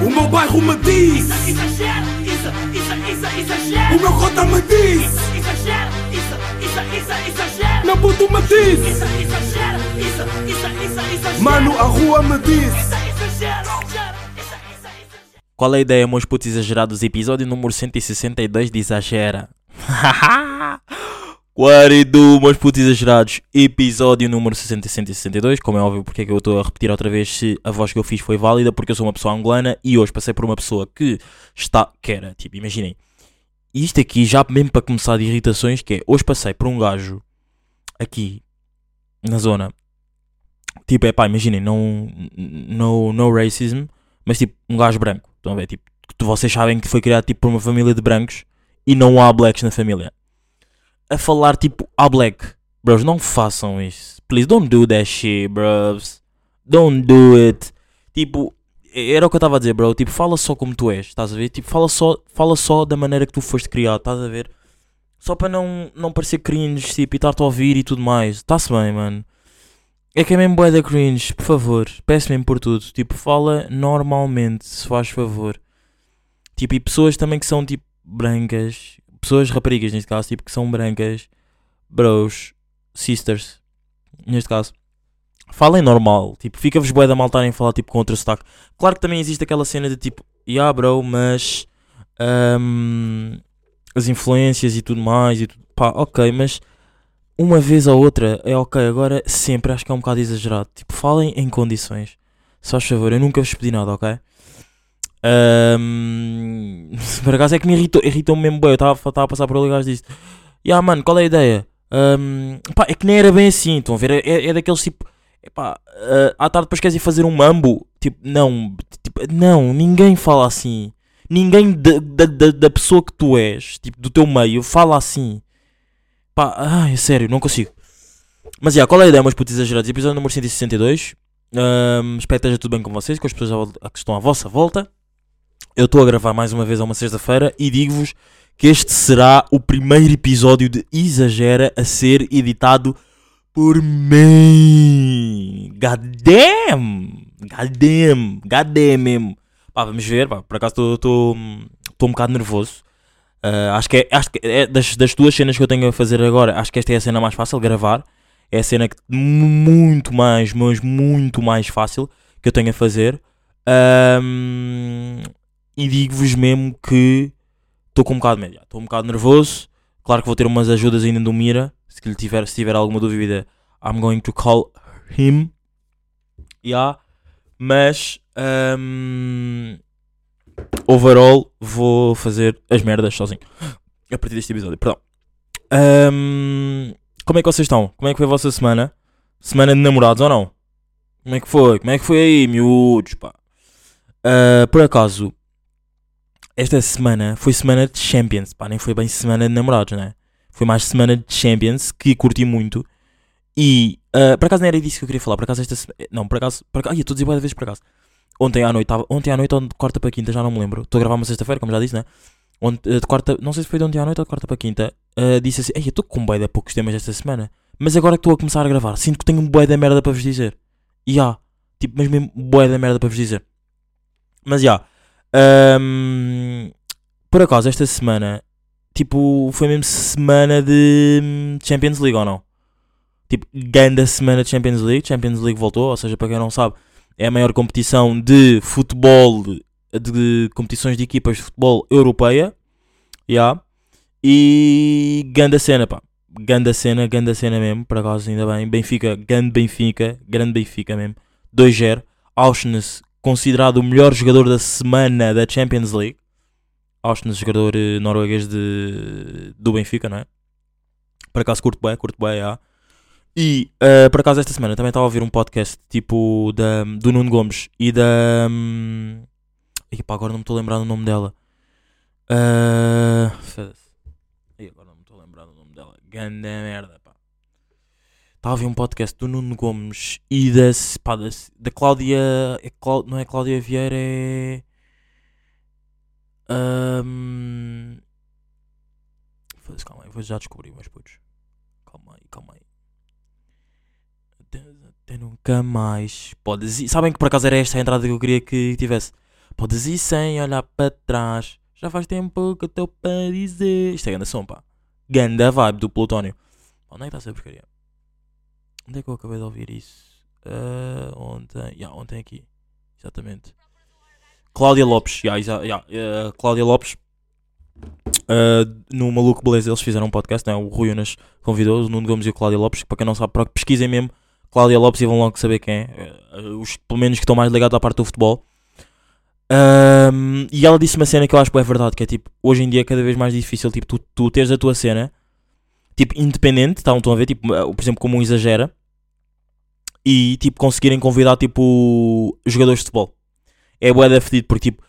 O meu bairro me diz Exagero, isso, isso, isso, exagero. O meu cota me diz Exagero, isso, isso, isso, exagero. Meu puto me diz Isso, exagero, isso, isso, isso, exagero. Mano, a rua me diz Isso, isso, isso, exagero. Qual é a ideia, meus putos exagerados? Episódio número 162 de Exagera. Quarido, meus putos exagerados. Episódio número 162. Como é óbvio, porque é que eu estou a repetir outra vez se a voz que eu fiz foi válida, porque eu sou uma pessoa angolana e hoje passei por uma pessoa que está. que era, tipo, imaginem. Isto aqui, já mesmo para começar de irritações, que é hoje passei por um gajo aqui na zona. Tipo, é pá, imaginem, não. No, no racism, mas tipo, um gajo branco. Estão a ver? Tipo, vocês sabem que foi criado tipo por uma família de brancos e não há blacks na família. A falar tipo, há black. Bros, não façam isso. Please don't do that shit, bros. Don't do it. Tipo, era o que eu estava a dizer, bro. Tipo, fala só como tu és, estás a ver? Tipo, fala só, fala só da maneira que tu foste criado, estás a ver? Só para não, não parecer cringe, tipo, e estar-te a ouvir e tudo mais. Está-se bem, mano. É que é mesmo bué da cringe, por favor. Peço mesmo por tudo. Tipo, fala normalmente, se faz favor. Tipo, e pessoas também que são, tipo, brancas. Pessoas raparigas, neste caso, tipo, que são brancas. Bros, sisters, neste caso. Falem normal. Tipo, fica-vos bué da mal estarem falar, tipo, com outro sotaque. Claro que também existe aquela cena de, tipo, yeah, bro, mas... ahm, as influências e tudo mais e tudo. Pá, ok, mas uma vez ou outra é ok, agora sempre acho que é um bocado exagerado. Tipo, falem em condições. Se faz favor, eu nunca vos pedi nada, ok? Ahm, por acaso é que me irritou, irritou-me mesmo bem. Eu estava a passar por ali e o gajo disse: Ya mano, qual é a ideia? Ahm, pá, é que nem era bem assim, estão a ver? É, é, daqueles tipo, epá, ah, à tarde depois queres ir fazer um mambo? Tipo, não, tipo, não, ninguém fala assim. Ninguém da, da, da, pessoa que tu és, tipo, do teu meio, fala assim. Pá, ai, é sério, não consigo. Mas já, qual é a ideia, meus putos exagerados? Episódio número 162. Ahm, espero que esteja tudo bem com vocês, com as pessoas que estão à vossa volta. Eu estou a gravar mais uma vez a uma sexta-feira e digo-vos que este será o primeiro episódio de Exagera a ser editado por mim. God damn! God damn! God damn mesmo. Pá, vamos ver, pá, por acaso estou um bocado nervoso. Ah, acho que, é, acho que é das, das duas cenas que eu tenho a fazer agora, acho que esta é a cena mais fácil, gravar. É a cena que, muito mais, mas muito mais fácil que eu tenho a fazer. Ahm, e digo-vos mesmo que estou com um bocado de medo. Estou um bocado nervoso. Claro que vou ter umas ajudas ainda do Mira. Se ele tiver, se tiver alguma dúvida, I'm going to call him. Yeah. Mas ahm, overall vou fazer as merdas sozinho. A partir deste episódio, perdão. Ahm, como é que vocês estão? Como é que foi a vossa semana? Semana de namorados ou não? Como é que foi? Como é que foi aí, miúdos, pá? Ah, por acaso, esta semana foi semana de Champions, pá, nem foi bem semana de namorados, né? Foi mais semana de Champions, que curti muito. E, ah, por acaso não era disso que eu queria falar, por acaso esta semana... Não, por acaso... Por acaso ai, eu estou a dizer de vezes por acaso. Ontem à noite, tava, ontem à noite ou de quarta para quinta, já não me lembro. Estou a gravar uma sexta-feira, como já disse, né? Ontem, eh, de quarta, não sei se foi de ontem à noite ou de quarta para quinta. ah, disse assim: Ei, eu estou com bué de poucos temas esta semana. Mas agora que estou a começar a gravar, sinto que tenho um bué da merda para vos dizer. E há, tipo, mas mesmo bué da merda para vos dizer. Mas já, ahm, por acaso, esta semana, tipo, foi mesmo semana de hum, Champions League ou não? Tipo, ganda semana de Champions League. Champions League voltou, ou seja, para quem não sabe, é a maior competição de futebol, de competições de equipas de futebol europeia. Yeah. E ganda cena, pá. Ganda cena, ganda cena mesmo, por acaso ainda bem. Benfica, grande Benfica, grande Benfica mesmo. 2-0. Auschwitz, considerado o melhor jogador da semana da Champions League. Auschwitz, jogador eh, norueguês de, do Benfica, não é? Por acaso curto bem, curto bem, já. E eh, por acaso esta semana também estava a ouvir um podcast tipo da, do Nuno Gomes e da. Ih, pá, agora não me estou a lembrar do nome dela. Ah, foda-se. Ih, agora não me estou a lembrar do nome dela. Ganda merda, pá. Ouvir um podcast do Nuno Gomes e da, pá, da, da Cláudia. É Clá- não é Cláudia Vieira, é. Foda-se, calma aí, vou já descobrir, meus putos. Calma aí, calma aí. Até, até nunca mais. Podes ir. Sabem que por acaso era esta a entrada que eu queria que tivesse. podes ir sem olhar para trás. Já faz tempo que eu estou para dizer. Isto é ganda som, pá. Ganda vibe do Plutónio. Onde é que está essa porcaria? Onde é que eu acabei de ouvir isso? Ah, ontem. Yeah, ontem aqui. Exatamente. Cláudia Lopes. Yeah, exa- yeah, eh, Cláudia Lopes. ah, no Maluco Beleza eles fizeram um podcast, né? o Rui Unas convidou o Nuno Gomes e o Cláudia Lopes. Para quem não sabe, pesquisem mesmo Cláudia Lopes e vão logo saber quem é. Eh, Os, pelo menos que estão mais ligados à parte do futebol. E ela disse uma cena que eu acho que é verdade, que é tipo, hoje em dia é cada vez mais difícil, tipo, tu, tu teres a tua cena, tipo, independente, tá, estão a ver, tipo, por exemplo, como um exagera, e, tipo, conseguirem convidar, tipo, jogadores de futebol. É bué da fedido, porque, tipo,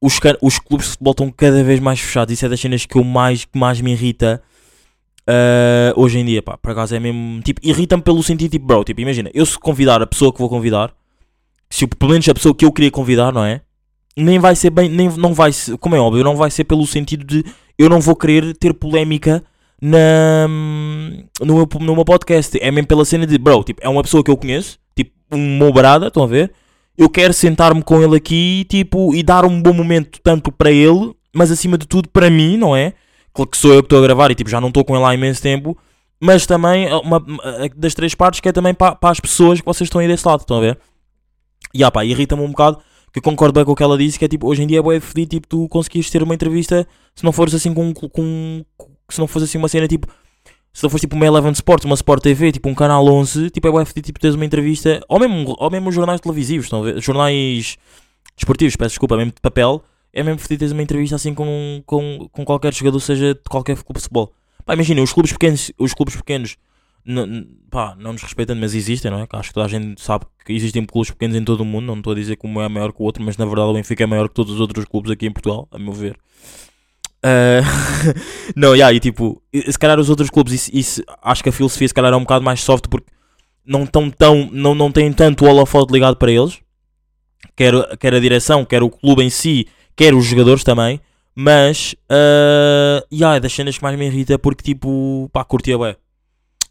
os, os clubes de futebol estão cada vez mais fechados, isso é das cenas que, eu mais, que mais me irrita ah, hoje em dia, pá, por acaso é mesmo, tipo, irrita-me pelo sentido, tipo, bro, tipo, imagina, eu se convidar a pessoa que vou convidar, se pelo menos a pessoa que eu queria convidar, não é? nem vai ser bem, nem, não vai ser, como é óbvio, não vai ser pelo sentido de eu não vou querer ter polémica na, no, meu, no meu podcast. É mesmo pela cena de, bro, tipo, é uma pessoa que eu conheço, tipo, um meu barada, estão a ver? Eu quero sentar-me com ele aqui, tipo, e dar um bom momento tanto para ele, mas acima de tudo para mim, não é? Claro que sou eu que estou a gravar e tipo, já não estou com ele há imenso tempo, mas também é uma, uma- das três partes que é também para, para as pessoas que vocês estão aí desse lado, estão a ver? E ah, pá, irrita-me um bocado que concordo bem com o que ela disse, que é tipo, hoje em dia é bué fedido, tipo, tu conseguires ter uma entrevista, se não fores assim com, com se não fosse assim uma cena, tipo, se não fosse tipo uma Eleven Sports, uma Sport TV, tipo um canal 11, tipo, é bué fedido, tipo, teres uma entrevista, ou mesmo, ou mesmo jornais televisivos, estão jornais esportivos, peço desculpa, mesmo de papel, é mesmo fedido teres uma entrevista assim com, com, com qualquer jogador, seja de qualquer clube de futebol. Pá, imagina, os clubes pequenos, os clubes pequenos, n- n- pá, não nos respeitando, mas existem, não é? Que Acho que toda a gente sabe que existem clubes pequenos em todo o mundo. Não estou a dizer que um é maior que o outro, mas na verdade o Benfica é maior que todos os outros clubes aqui em Portugal, a meu ver. Ah, não, yeah, e tipo, se calhar os outros clubes, isso, isso- acho que a filosofia se calhar é um bocado mais soft porque não, tão, tão, não, não têm tanto o holofote ligado para eles, quer, quer a direção, quer o clube em si, quer os jogadores também. Mas, uh, yeah, é das cenas que mais me irrita porque, tipo, pá, curtia bué.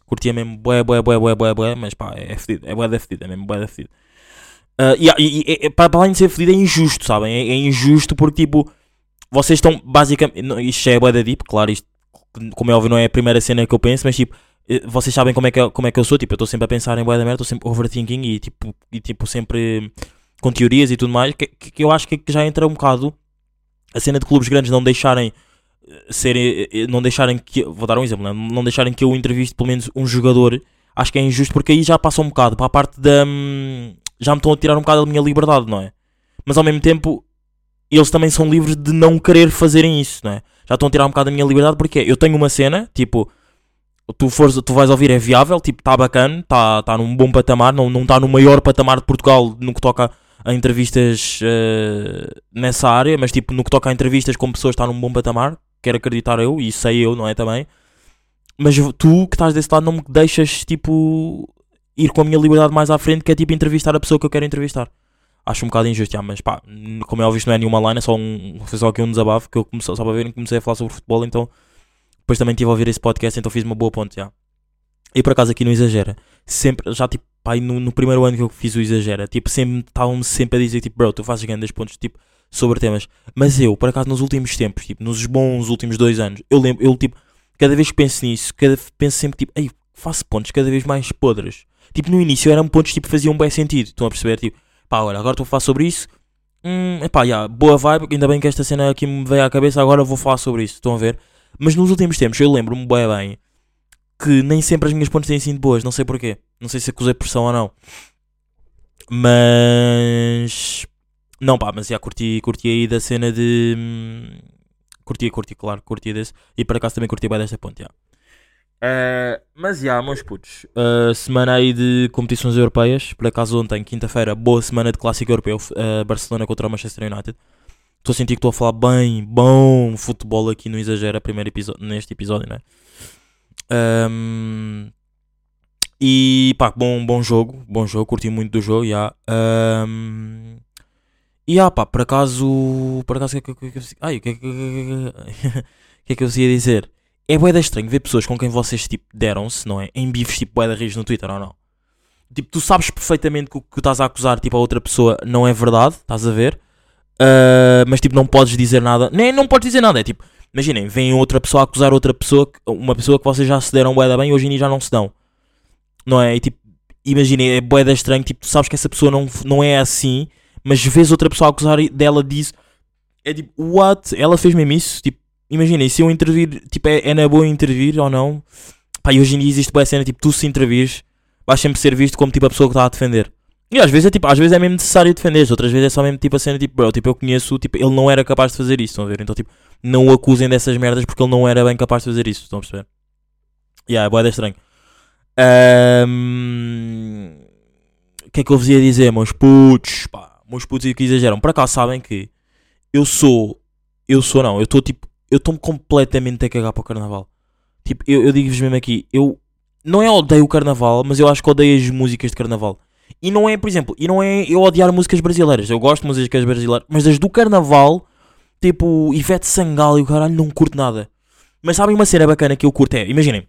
Curtia mesmo bué, bué, bué, bué, bué, bué, mas pá, é fedido, é bué da fedido, é mesmo bué da fedido. Uh, yeah, e, e, e, para além de ser fedido, é injusto, sabem? É, é injusto porque, tipo, vocês estão basicamente. Isto é bué deep, claro, isto, como é óbvio, não é a primeira cena que eu penso, mas, tipo, eh, vocês sabem como é que, eu- como é que eu sou, tipo, eu estou sempre a pensar em bué da merda, estou sempre overthinking e, tipo, e, tipo, sempre com teorias e tudo mais, que, que, que eu acho que já entra um bocado a cena de clubes grandes não deixarem eh, serem, eh, não deixarem que, vou dar um exemplo, né? não deixarem que eu entreviste pelo menos um jogador, acho que é injusto porque aí já passa um bocado para a parte da, hum, já me estão a tirar um bocado da minha liberdade, não é? Mas ao mesmo tempo, eles também são livres de não querer fazerem isso, não é? Já estão a tirar um bocado da minha liberdade porque eu tenho uma cena, tipo, tu, fores, tu vais ouvir é viável, tipo, está bacana, está tá num bom patamar, não está tá no maior patamar de Portugal no que toca a entrevistas eh, nessa área, mas tipo, no que toca a entrevistas com pessoas está num bom patamar, quero acreditar eu, e sei eu, não é também. Mas tu que estás desse lado não me deixas tipo ir com a minha liberdade mais à frente, que é tipo entrevistar a pessoa que eu quero entrevistar. Acho um bocado injusto, já, mas pá, como é óbvio, isto não é nenhuma line, é só um, foi só aqui um desabafo que eu comecei, só para verem comecei a falar sobre futebol, então depois também estive a ouvir esse podcast, então fiz uma boa ponte, já. E por acaso aqui no Exagera, sempre, já tipo, pá, no, no primeiro ano que eu fiz o Exagera, tipo, sempre, estavam-me sempre a dizer, tipo, bro, tu fazes grandes pontos, tipo, sobre temas. Mas eu, por acaso, nos últimos tempos, tipo, nos bons últimos dois anos, eu lembro, eu, tipo, cada vez que penso nisso, cada, penso sempre, tipo, ei, faço pontos cada vez mais podres. Tipo, no início eram pontos, tipo, faziam bem sentido, estão a perceber? Tipo, pá, olha, agora estou a falar sobre isso, hum, epá, já, boa vibe, ainda bem que esta cena aqui me veio à cabeça, agora vou falar sobre isso, estão a ver? Mas nos últimos tempos, eu lembro-me bem bem que nem sempre as minhas pontes têm sido boas, não sei porquê. Não sei se acusei pressão ou não. Mas. Não, pá, mas já curti, curti aí da cena de. hum, Curti, curti, claro, curti desse. E por acaso também curti bem desta ponte, já. Eh, mas já, meus putos. eh, semana aí de competições europeias. Por acaso ontem, quinta-feira, boa semana de clássico europeu. eh, Barcelona contra o Manchester United. Estou a sentir que estou a falar bem, bom futebol aqui no Exagero, primeiro episódio, neste episódio, né? Ahm, e pá, bom, bom jogo, bom jogo, curti muito do jogo, já. Ahm, e já, pá, por acaso, por acaso, o que é que é que eu- ia dizer? É bué da estranho ver pessoas com quem vocês, tipo, deram-se, não é? Em bifes, tipo, bué da rios no Twitter, ou não? Tipo, tu sabes perfeitamente que o que estás a acusar, tipo, a outra pessoa não é verdade, estás a ver? Ah, mas tipo, não podes dizer nada. Nem não podes dizer nada. É tipo, imaginem, vem outra pessoa a acusar outra pessoa, uma pessoa que vocês já se deram bué da bem e hoje em dia já não se dão. Não é? E tipo, imaginem, é bué da estranho. Tipo, tu sabes que essa pessoa não, não é assim, mas vês outra pessoa a acusar dela disso. É tipo, what? Ela fez mesmo isso? Tipo, imaginem, se eu intervir, tipo, é, é na boa intervir ou não? Pá, e hoje em dia existe boa cena, tipo, tu se intervires, vais sempre ser visto como tipo a pessoa que está a defender. E às vezes é tipo, às vezes é mesmo necessário defender, outras vezes é só mesmo tipo a cena tipo, bro, tipo, eu conheço, tipo, ele não era capaz de fazer isso, estão a ver? Então, tipo, não o acusem dessas merdas porque ele não era bem capaz de fazer isso, estão a perceber? E yeah, é boeda estranho. Ahm, O que é que eu vos ia dizer, meus putos? Pá, meus putos que exageram. Por acaso sabem que eu sou, eu sou não, eu estou tipo, eu estou-me completamente a cagar para o carnaval. Tipo, eu, eu digo-vos mesmo aqui, eu não é odeio o carnaval, mas eu acho que odeio as músicas de carnaval. E não é, por exemplo, e não é eu odiar músicas brasileiras. Eu gosto de músicas brasileiras, mas as do carnaval, tipo Ivete Sangalo e o caralho, não curto nada. Mas sabem uma cena bacana que eu curto é, imaginem,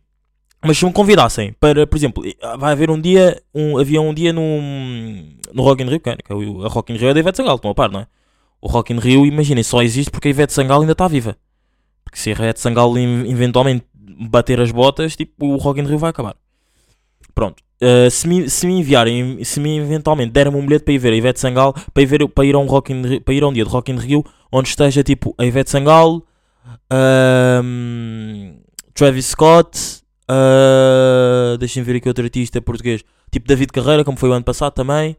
mas se me convidassem para, por exemplo, vai haver um dia, um, havia um dia num, no Rock in Rio, que é, é a Rock in Rio é da Ivete Sangalo, estão a par, não é? O Rock in Rio, imaginem, só existe porque a Ivete Sangalo ainda está viva. Porque se a Ivete Sangalo eventualmente bater as botas, tipo, o Rock in Rio vai acabar. Pronto. Uh, se, me, se me enviarem, se me eventualmente derem um bilhete para ir ver a Ivete Sangalo, para ir, ver, para ir, a, um Rock in para ir a um dia de Rock in Rio, onde esteja tipo a Ivete Sangalo, ahm, Travis Scott, uh, deixem ver aqui outro artista português, tipo David Carreira, como foi o ano passado também,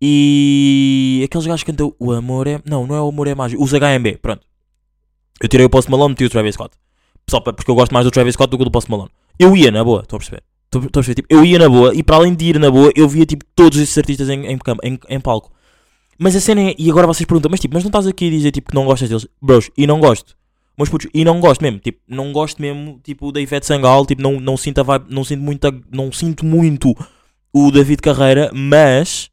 e aqueles gajos que cantam O Amor é. Não, não é O Amor é Mágico, os HMB, pronto. Eu tirei o Post Malone, meti o Travis Scott. Só porque eu gosto mais do Travis Scott do que do Post Malone. Eu ia na boa, estão a perceber? Estou estou a perceber? Tipo, eu ia na boa e para além de ir na boa, eu via tipo todos esses artistas em, em, em, em palco. Mas a cena é. E agora vocês perguntam, mas tipo, mas não estás aqui a dizer tipo que não gostas deles? Bros, e não gosto. Mas putos, e não gosto mesmo. Tipo, não gosto mesmo tipo da Ivete Sangalo. Tipo, não, não sinto a vibe, não sinto muito, não sinto muito o David Carreira, mas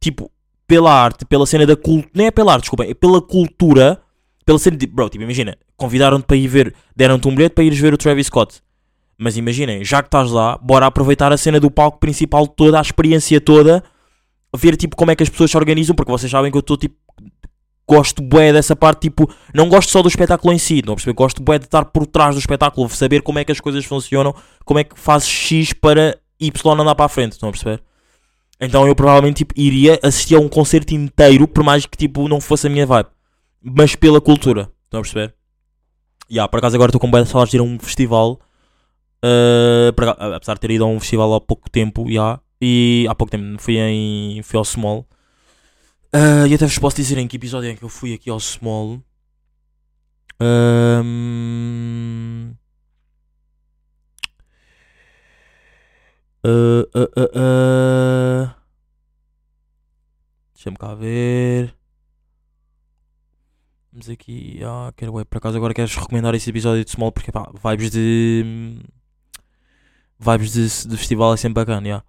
tipo, pela arte, pela cena da cultura. Nem é pela arte, desculpem, é pela cultura. Pela cena de. Bro, tipo, imagina, convidaram-te para ir ver, deram-te um bilhete para ires ver o Travis Scott. Mas imaginem, já que estás lá, bora aproveitar a cena do palco principal toda, a experiência toda, ver tipo como é que as pessoas se organizam, porque vocês sabem que eu estou tipo. Gosto bué dessa parte, tipo, não gosto só do espetáculo em si, não perceber? Gosto bué de estar por trás do espetáculo, saber como é que as coisas funcionam, como é que fazes X para Y andar para a frente, estão a perceber? Então eu provavelmente tipo, iria assistir a um concerto inteiro, por mais que tipo, não fosse a minha vibe, mas pela cultura, estão a perceber? E yeah, por acaso agora estou com de saudades de ir a um festival, Uh, apesar de ter ido a um festival há pouco tempo, já, e há pouco tempo fui, em, fui ao Small. Uh, e até vos posso dizer em que episódio é que eu fui aqui ao Small. Um, uh, uh, uh, uh. Deixa-me cá ver. Vamos aqui. Ah, quero web. Por acaso agora queres recomendar esse episódio de Small porque pá, vibes de. Hum, vibes de, de festival é sempre bacana, yeah.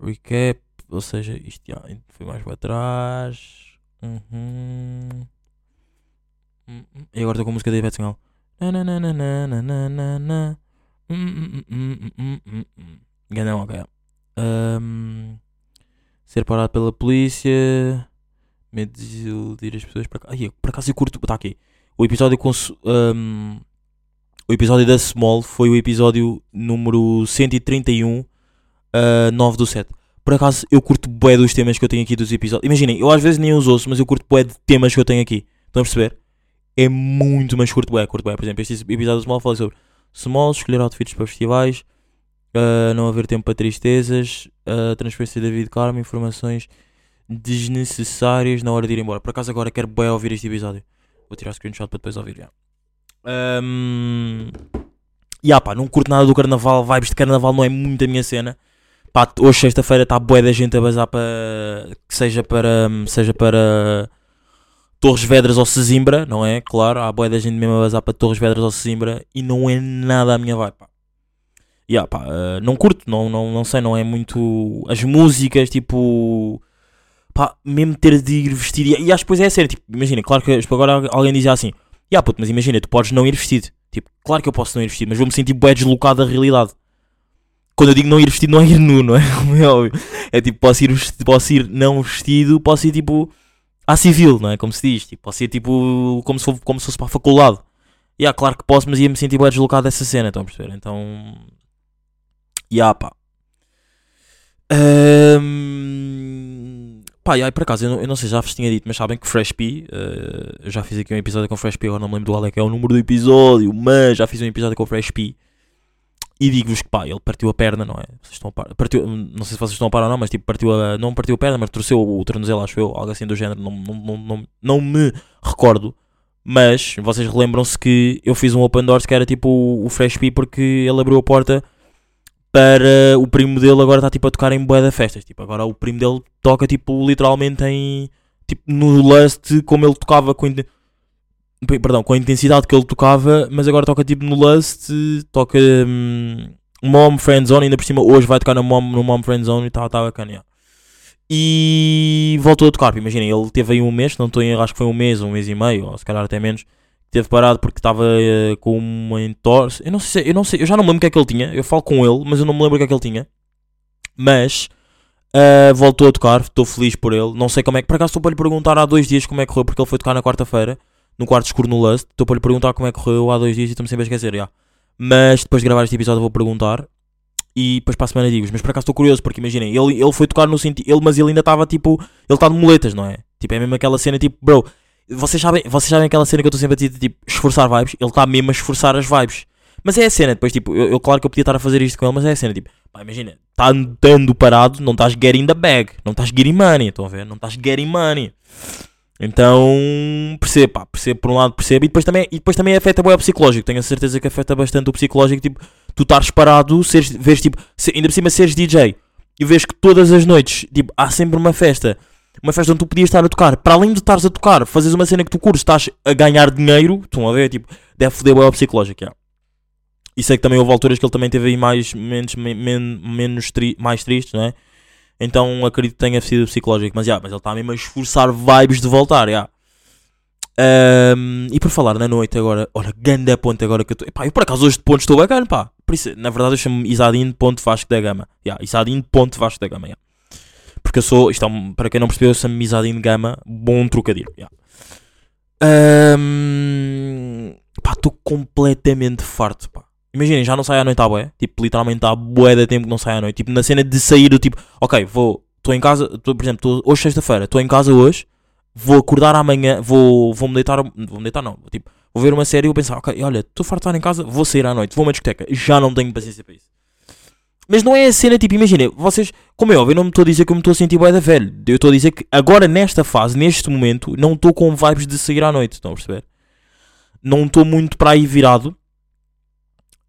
Recap, ou seja, isto já yeah, foi mais para trás. Uhum. Hum, hum, e agora estou com a música da Ivete Singal. ganhou ok. Um, ser parado pela polícia. Medo de iludir as pessoas para cá. Ai, por acaso eu curto. Está aqui. O episódio com. Um, o episódio da Small foi o episódio número 131, uh, 9 do 7. Por acaso eu curto bué dos temas que eu tenho aqui dos episódios. Imaginem, eu às vezes nem os ouço, mas eu curto bué de temas que eu tenho aqui. Estão a perceber? É muito, mas curto bué, curto bué. Por exemplo, este episódio do Small falei sobre Small, escolher outfits para festivais, uh, não haver tempo para tristezas, uh, transferência da vida de karma, informações desnecessárias na hora de ir embora. Por acaso agora quero bué ouvir este episódio. Vou tirar screenshot para depois ouvir. Já. Um, e ah, pá, não curto nada do carnaval. Vibes de carnaval não é muito a minha cena. Pá, hoje, sexta-feira, está bué da gente a bazar para. que seja para. seja para. Torres Vedras ou Sesimbra, não é? Claro, há bué da gente mesmo a bazar para Torres Vedras ou Sesimbra e não é nada a minha vibe, pá. E ah, pá, uh, não curto, não, não, não sei, não é muito. As músicas, tipo. Pá, mesmo ter de ir vestido. E, e acho que depois é sério, tipo, imagina, claro que tipo, agora alguém dizia assim: Ya puto, mas imagina, tu podes não ir vestido. Tipo, claro que eu posso não ir vestido, mas vou-me sentir bué deslocado da realidade. Quando eu digo não ir vestido, não é ir nu, não é? Como é óbvio. É tipo, posso ir, vestido, posso ir não vestido, posso ir tipo. à civil, não é? Como se diz, tipo, posso ir tipo, como se, for- como se fosse para a faculdade. E yeah, claro que posso, mas ia-me sentir bem deslocado dessa cena, estão a perceber? Então, yeah, pá. Ahm, pá, e aí por acaso, eu não, eu não sei, já vos tinha dito, mas sabem que Fresh P, eh, eu já fiz aqui um episódio com Fresh P, agora não me lembro do qual é que é o número do episódio, mas já fiz um episódio com Fresh P. E digo-vos que pá, ele partiu a perna, não é? Vocês estão par, partiu, não sei se vocês estão a par ou não, mas tipo, partiu a, não partiu a perna, mas torceu o tornozelo, acho eu, algo assim do género, não, não, não, não, não me recordo. Mas vocês relembram-se que eu fiz um open doors que era tipo o Fresh P porque ele abriu a porta para o primo dele agora está tipo a tocar em de festas. Tipo, agora o primo dele toca tipo literalmente em tipo no Lust como ele tocava com perdão, com a intensidade que ele tocava, mas agora toca tipo no Lust, toca hum, Mom Friend Zone, ainda por cima hoje vai tocar no Mom, no Mom Friend Zone e está tá bacana. yeah. E voltou a tocar, imaginem, ele teve aí um mês, não estou em acho que foi um mês, um mês e meio, ou se calhar até menos. Teve parado porque estava eh, com uma entorse. Eu não sei, se- eu não sei, eu já não me lembro o que é que ele tinha. Eu falo com ele, mas eu não me lembro o que é que ele tinha. Mas ah, voltou a tocar, estou feliz por ele. Não sei como é que, por acaso estou para lhe perguntar há dois dias como é que correu, porque ele foi tocar na quarta-feira, no quarto escuro no Lust. Estou para lhe perguntar como é que correu há dois dias e estou-me sempre a esquecer, já. Mas depois de gravar este episódio vou perguntar. E depois para a semana digo Mas por acaso estou curioso, porque imaginem, ele, ele foi tocar no sentido. Ele, mas ele ainda estava tipo. Ele está de muletas, não é? Tipo, é mesmo aquela cena tipo, bro. Vocês sabem, vocês sabem aquela cena que eu estou sempre a dizer, tipo, esforçar vibes? Ele está mesmo a esforçar as vibes. Mas é a cena, depois, tipo, eu, eu claro que eu podia estar a fazer isto com ele, mas é a cena, tipo, pá, imagina, está andando parado, não estás getting the bag, não estás getting money, estão a ver? Não estás getting money. Então, percebo, pá, percebo, por um lado percebo, e depois também, e depois também afeta bem o psicológico, tenho a certeza que afeta bastante o psicológico, tipo, tu estares parado, seres, vês, tipo, se- ainda por cima seres DJ, e vês que todas as noites, tipo, há sempre uma festa, uma festa onde tu podias estar a tocar, para além de estares a tocar, fazes uma cena que tu curtes, estás a ganhar dinheiro, estão a ver, tipo, deve foder ao psicológico, já. E sei que também houve alturas que ele também teve aí mais, menos, men- men- menos tri, mais tristes, não é? Então acredito que tenha sido psicológico, mas já, mas ele está mesmo a esforçar vibes de voltar, já. Ahm, e por falar na noite agora, olha, ganda ponto agora que eu estou. Pá, eu por acaso hoje de pontos estou bacana, pá. Por isso, na verdade eu chamo-me Isadine ponto Vasco da Gama. Yeah, Isadine ponto Vasco da Gama, yeah. Porque eu sou, isto é um- para quem não percebeu, eu chamo-me Isadine Gama, bom trocadilho, yeah. Ahm, pá, estou completamente farto, pá. Imaginem, já não saio à noite à bué. Tipo, literalmente há bué de tempo que não saio à noite. Tipo, na cena de sair do tipo, ok, vou, estou em casa, tô, por exemplo, tô, hoje sexta-feira, estou em casa hoje, vou acordar amanhã, vou, vou me deitar, vou me deitar não, tipo, vou ver uma série e vou pensar, ok, olha, estou farto de estar em casa, vou sair à noite, vou a uma discoteca, já não tenho paciência para isso. Mas não é a cena, tipo, imagina, vocês, como é óbvio, eu não me estou a dizer que eu me estou a sentir bué da velho. Eu estou a dizer que agora, nesta fase, neste momento, não estou com vibes de sair à noite, estão a perceber? Não estou muito para aí virado.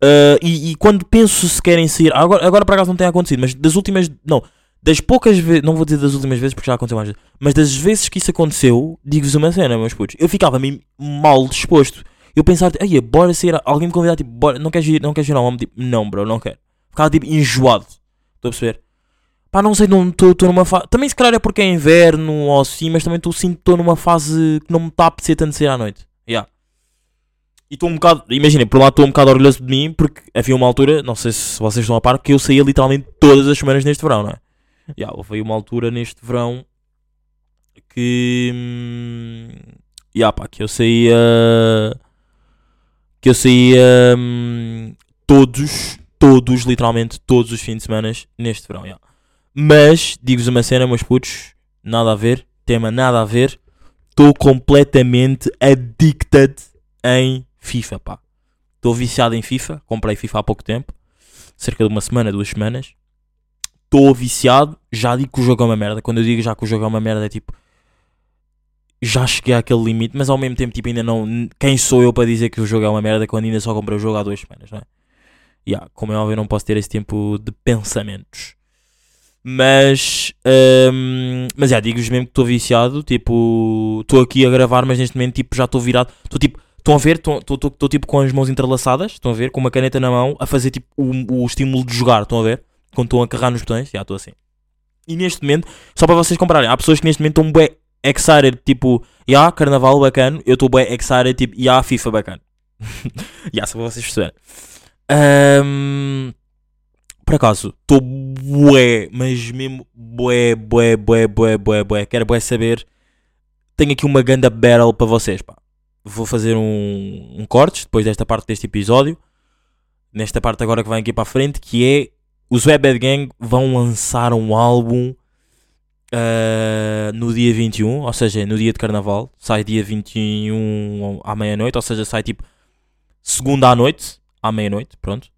Ah, e, e quando penso se querem sair, agora, agora por acaso não tem acontecido, mas das últimas, não, das poucas vezes, não vou dizer das últimas vezes porque já aconteceu mais vezes, mas das vezes que isso aconteceu, digo-vos uma cena, meus putos, eu ficava mesmo mal disposto. Eu pensava, aí, bora sair, alguém me convidar, tipo, bora, não queres ir, não queres ir homem, tipo, não, bro, não quero. Ficava tipo enjoado, estou a perceber? Pá, não sei, não estou numa fase, também se calhar é porque é inverno ou assim, mas também estou sinto estou numa fase que não me está a apetecer tanto sair à noite. Yeah. E estou um bocado, imaginem, por lado estou um bocado orgulhoso de mim, porque havia uma altura, não sei se vocês estão a par, que eu saía literalmente todas as semanas neste verão, não é? Já, houve uma altura neste verão que. Hum, já, pá, que eu saía. Que eu saía. hum, todos, todos, literalmente todos os fins de semana neste verão, já. Mas, digo-vos uma cena, meus putos, nada a ver, tema nada a ver. Estou completamente addicted em FIFA, pá. Estou viciado em FIFA, comprei FIFA há pouco tempo, cerca de uma semana, duas semanas. Estou viciado, já digo que o jogo é uma merda. Quando eu digo já que o jogo é uma merda, é tipo. Já cheguei àquele limite, mas ao mesmo tempo, tipo, ainda não. Quem sou eu para dizer que o jogo é uma merda quando ainda só comprei o jogo há duas semanas, não é? Yeah, como é óbvio, não posso ter esse tempo de pensamentos. Mas, hum, mas já digo-vos mesmo que estou viciado. Tipo, estou aqui a gravar, mas neste momento tipo, já estou virado. Estou tipo, estão a ver? Estou tipo com as mãos entrelaçadas. Estão a ver? Com uma caneta na mão a fazer tipo o, o estímulo de jogar. Estão a ver? Quando estão a carregar nos botões. Já estou assim. E neste momento, só para vocês compararem, há pessoas que neste momento estão bué excited. Tipo, já, carnaval bacana. Eu estou bué excited. Tipo, já, FIFA bacana. Já, só para vocês perceberem. Hum, por acaso, estou bué, mas mesmo bué, bué, bué, bué, bué, bué. Quero bué saber tenho aqui uma ganda battle para vocês, pá. Vou fazer um, um corte depois desta parte deste episódio. Nesta parte agora que vai aqui para a frente, que é os Web Bad Gang vão lançar um álbum ah, no dia 21, ou seja, no dia de carnaval. Sai dia 21 à meia-noite, ou seja, sai tipo segunda à noite, à meia-noite, pronto.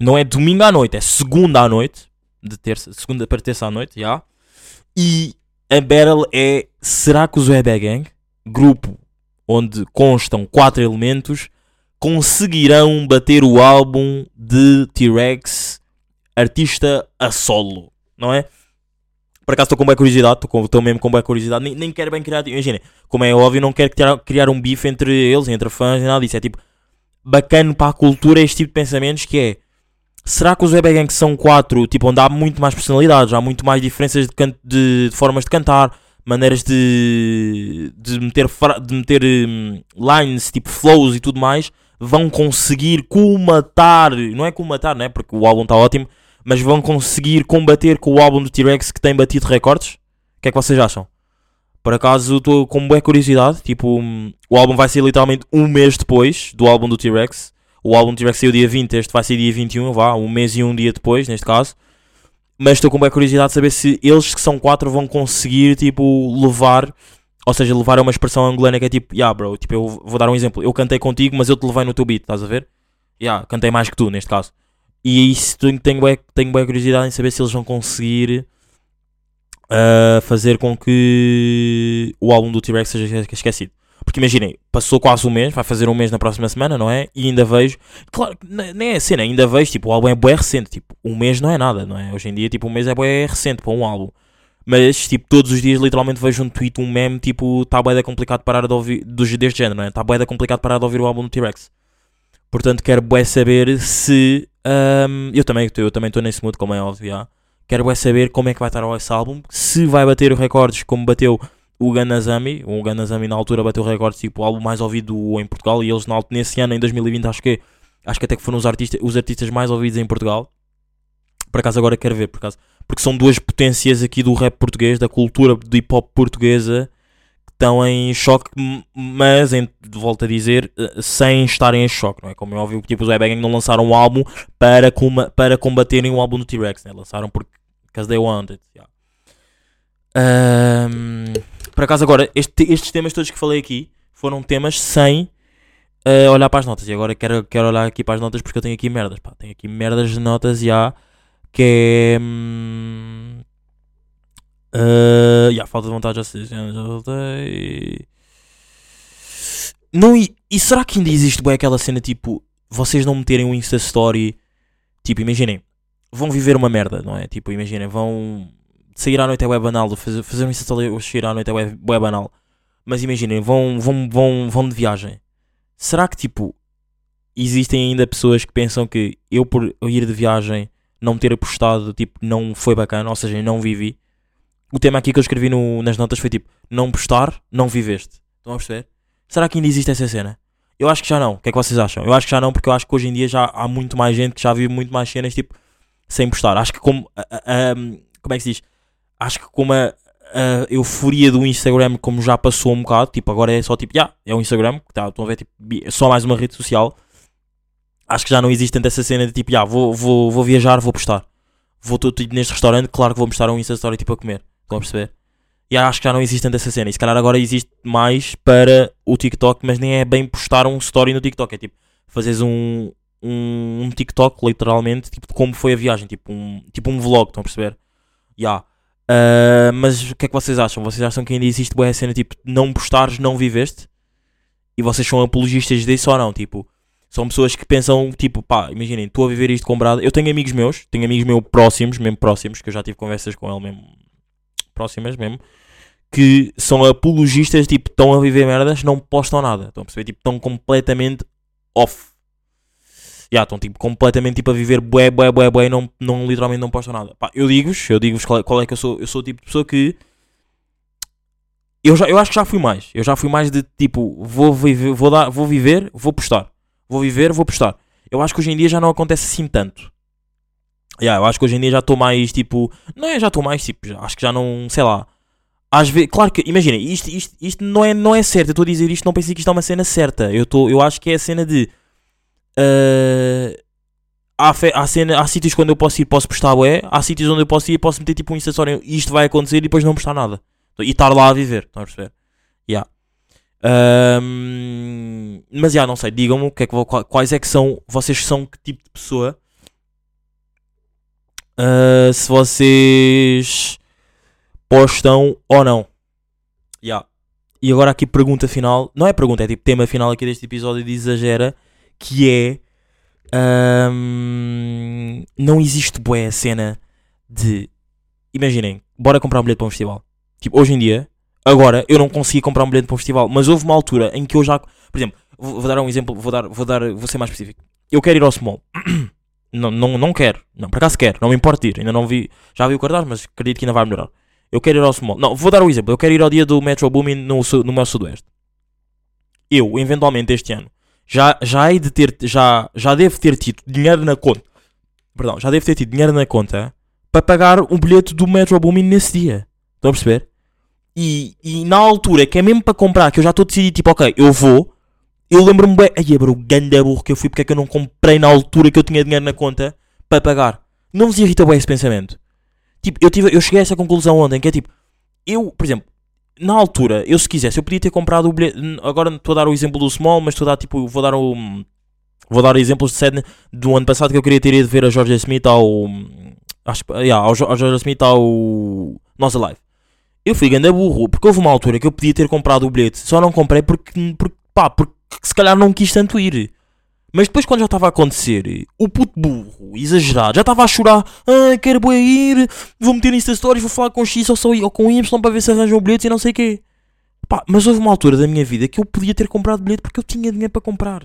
Não é domingo à noite, é segunda à noite, de terça, segunda para terça à noite, já. E a battle é: será que os Web Gang, grupo onde constam quatro elementos, conseguirão bater o álbum de T-Rex, artista a solo, não é? Por acaso estou com boa curiosidade, estou mesmo com boa curiosidade, nem, nem quero bem criar, imaginem, como é óbvio, não quero criar, criar um bife entre eles, entre fãs, nada disso, é tipo, bacana para a cultura este tipo de pensamentos que é, será que os Web Gang são quatro, tipo, onde há muito mais personalidades, há muito mais diferenças de, can- de- de formas de cantar, maneiras de, de meter, de meter hum, lines, tipo flows e tudo mais, vão conseguir colmatar, não é colmatar, não é? Porque o álbum está ótimo, mas vão conseguir combater com o álbum do T-Rex que tem batido recordes. O que é que vocês acham? Por acaso estou com boa curiosidade, tipo, o álbum vai ser literalmente um mês depois do álbum do T-Rex. O álbum do T-Rex saiu dia 20, este vai ser dia 21, vá, um mês e um dia depois, neste caso. Mas estou com boa curiosidade de saber se eles que são quatro vão conseguir, tipo, levar, ou seja, levar a uma expressão angolana que é tipo, yeah, bro, tipo, eu vou dar um exemplo. Eu cantei contigo, mas eu te levei no teu beat, estás a ver? Yeah, cantei mais que tu, neste caso. E isso tenho, tenho, tenho boa curiosidade em saber se eles vão conseguir ah, fazer com que o álbum do T-Rex seja esquecido. Porque imaginem, passou quase um mês, vai fazer um mês na próxima semana, não é? E ainda vejo, claro, nem é a cena, ainda vejo, tipo, o álbum é bué recente, tipo, um mês não é nada, não é? Hoje em dia, tipo, um mês é bué recente para um álbum. Mas, tipo, todos os dias, literalmente, vejo um tweet, um meme, tipo, tá bué da complicado parar de ouvir, dos, deste género, não é? Tá bué da complicado parar de ouvir o álbum do T-Rex. Portanto, quero bué saber se, ahm, eu também eu também estou nesse mood, como é óbvio, já. Quero bué saber como é que vai estar esse álbum, se vai bater recordes como bateu o Ganazami, o Ganazami na altura bateu recordes, tipo, o álbum mais ouvido em Portugal, e eles na, nesse ano, em 2020, acho que, acho que até que foram os artistas, os artistas mais ouvidos em Portugal. Por acaso agora quero ver, por acaso, porque são duas potências aqui do rap português, da cultura do hip hop portuguesa, que estão em choque, mas, em, volto a dizer, eh, sem estarem em choque, não é? Como é óbvio tipo, os Web Gang não lançaram um álbum para, para combaterem o álbum do T-Rex, né? lançaram porque because they wanted. yeah. Ahm, por acaso agora, este- estes temas todos que falei aqui foram temas sem eh, olhar para as notas. E agora quero, quero olhar aqui para as notas porque eu tenho aqui merdas. Pá. Tenho aqui merdas de notas já que é. hum, eh, já, falta de vontade, já sei, já, voltei. Não, e, e será que ainda existe bem aquela cena tipo vocês não meterem um Insta Story? Tipo, imaginem, vão viver uma merda, não é? Tipo, imaginem, vão sair à noite é web banal, fazer, fazer um Insta ou sair à noite é web, web banal. Mas imaginem, vão, vão, vão, vão de viagem. Será que tipo existem ainda pessoas que pensam que eu por ir de viagem não ter apostado, tipo, não foi bacana, ou seja, não vivi? O tema aqui que eu escrevi no- nas notas foi tipo, não postar, não viveste. Estão a perceber? Será que ainda existe essa cena? Eu acho que já não. O que é que vocês acham? Eu acho que já não, porque eu acho que hoje em dia já há muito mais gente que já vive muito mais cenas, tipo, sem postar. Acho que como. a- a- a- como é que se diz? Acho que como a, euforia do Instagram, como já passou um bocado, tipo, agora é só tipo, já, é o Instagram, que tá, estão a ver, tipo, só mais uma rede social. Acho que já não existe tanto essa cena de tipo, já, vou, vou, vou viajar, vou postar. Vou tô, tipo, neste restaurante, claro que vou mostrar um Insta Story tipo a comer. Estão a perceber? E acho que já não existe tanto essa cena. E se calhar agora existe mais para o TikTok, mas nem é bem postar um story no TikTok. É tipo, fazeres um, um, um TikTok, literalmente, tipo, de como foi a viagem. Tipo um, tipo um vlog, estão a perceber? Ya. Ah, mas o que é que vocês acham? Vocês acham que ainda existe boa cena, tipo, não postares, não viveste? E vocês são apologistas disso ou não? Tipo, são pessoas que pensam, tipo, pá, imaginem, estou a viver isto com brada. Eu tenho amigos meus, tenho amigos meus próximos, mesmo próximos, que eu já tive conversas com ele mesmo, próximas mesmo, que são apologistas, tipo, estão a viver merdas, não postam nada. Estão a perceber? Tipo, estão completamente off. Já, estão tipo, completamente tipo, a viver bué, bué, bué, bué e não, não, literalmente não postam nada. Pá, eu digo-vos, eu digo-vos qual, é- qual é que eu sou. Eu sou o tipo de pessoa que. Eu, já, eu acho que já fui mais. Eu já fui mais de tipo, vou viver, vou, dar, vou viver, vou postar. Vou viver, vou postar. Eu acho que hoje em dia já não acontece assim tanto. Yeah, eu acho que hoje em dia já estou mais tipo. Não é já estou mais tipo. já- acho que já não. Sei lá. às vezes, claro que, imaginem, isto, isto, isto não, é, não é certo. Eu estou a dizer isto, não pensei que isto é uma cena certa. Eu, tô, eu acho que é a cena de. Ah, há, fe- há, cena, há sítios quando eu posso ir, posso postar bué. Há sítios onde eu posso ir, posso meter tipo um acessório. Isto vai acontecer e depois não postar nada. E estar lá a viver. Estão a perceber? Yeah. Mas já, não sei. Digam-me que é que, quais é que são. Vocês são que tipo de pessoa? Ah, se vocês postam ou não. Yeah. E agora aqui pergunta final. Não é pergunta, é tipo tema final aqui deste episódio de Exagera. Que é. ahm, não existe bué a cena de. Imaginem, bora comprar um bilhete para um festival. Tipo, hoje em dia, agora eu não consegui comprar um bilhete para um festival, mas houve uma altura em que eu já. Por exemplo, vou, vou dar um exemplo, vou, dar, vou, dar, vou ser mais específico. Eu quero ir ao Small. não, não, não quero. Não, por acaso quero, não me importa ir. Ainda não vi. Já vi o cartaz, mas acredito que ainda vai melhorar. Eu quero ir ao Small. Não, vou dar um exemplo. Eu quero ir ao dia do Metro Booming no, no meu Sudoeste. Eu, eventualmente, este ano, já, já hei de ter. Já, já devo ter tido dinheiro na conta. Perdão, já devo ter tido dinheiro na conta para pagar um bilhete do Metro Booming nesse dia. Estão a perceber? E, e na altura, que é mesmo para comprar, que eu já estou decidido, tipo, ok, eu vou. Eu lembro-me bem, ai, bro, ganda burro que eu fui, porque é que eu não comprei na altura que eu tinha dinheiro na conta para pagar? Não vos irrita bem esse pensamento? Tipo, eu, tive, eu cheguei a essa conclusão ontem, que é tipo, eu, por exemplo, na altura, eu se quisesse, eu podia ter comprado o bilhete. Agora estou a dar o exemplo do Small, mas estou a dar tipo, vou dar o. Vou dar exemplos de Sydney do ano passado que eu queria ter ido ver a Georgia Smith ao. Acho, que- yeah, ao, ao Smith ao. Nós Alive. Eu fui ganda burro, porque houve uma altura que eu podia ter comprado o bilhete, só não comprei porque, porque pá, porque se calhar não quis tanto ir. Mas depois quando já estava a acontecer, o puto burro, exagerado, já estava a chorar, ah, quero bué ir, vou meter Insta Stories, vou falar com X ou, só, ou com Y para ver se arranjam bilhetes e não sei o quê. Pá, mas houve uma altura da minha vida que eu podia ter comprado bilhete porque eu tinha dinheiro para comprar.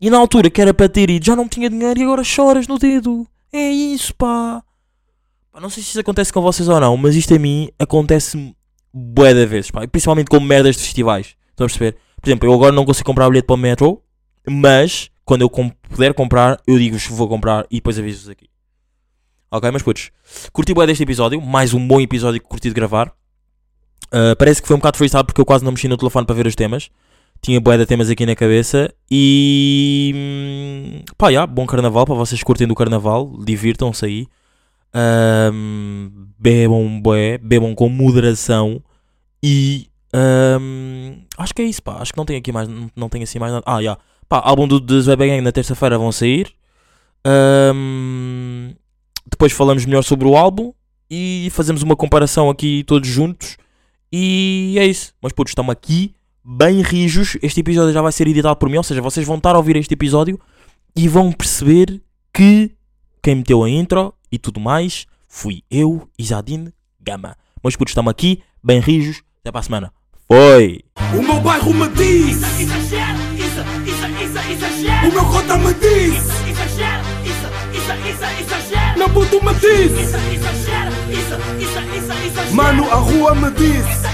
E na altura que era para ter ido, já não tinha dinheiro e agora choras no dedo. É isso, pá. Pá, Não sei se isso acontece com vocês ou não, mas isto a mim acontece bué de vezes, pá. Principalmente com merdas de festivais. Estão a perceber? Por exemplo, eu agora não consigo comprar bilhete para o Metro, mas quando eu puder comprar, eu digo-vos vou comprar e depois aviso-vos aqui. Ok, mas putos, curti bué deste episódio, mais um bom episódio que curti de gravar. Uh, parece que foi um bocado freestyle porque eu quase não mexi no telefone para ver os temas. Tinha bué de temas aqui na cabeça e hum, pá, já, bom carnaval para vocês que curtem do carnaval, divirtam-se aí. Ahm, bebam bué, bebam com moderação e ahm, acho que é isso, pá. Acho que não tem aqui mais, não, não tem assim mais nada. Ah, já, pá, álbum do Zwebe Gang na terça-feira vão sair. Ahm, depois falamos melhor sobre o álbum e fazemos uma comparação aqui todos juntos. E é isso. Mas putos, estamos aqui bem rijos. Este episódio já vai ser editado por mim, ou seja, vocês vão estar a ouvir este episódio e vão perceber que quem meteu a intro e tudo mais fui eu, Isadine Gama. Mas putos, estamos aqui bem rijos. Até para a semana. Foi! O meu bairro me diz, isso, isso, isso, exagero. o meu cota me diz, Isso, exagero, isso, isso, isso, exagero. meu puto me diz, Isso, exagero, isso, isso, isso, exagero. mano, a rua me diz. Isso,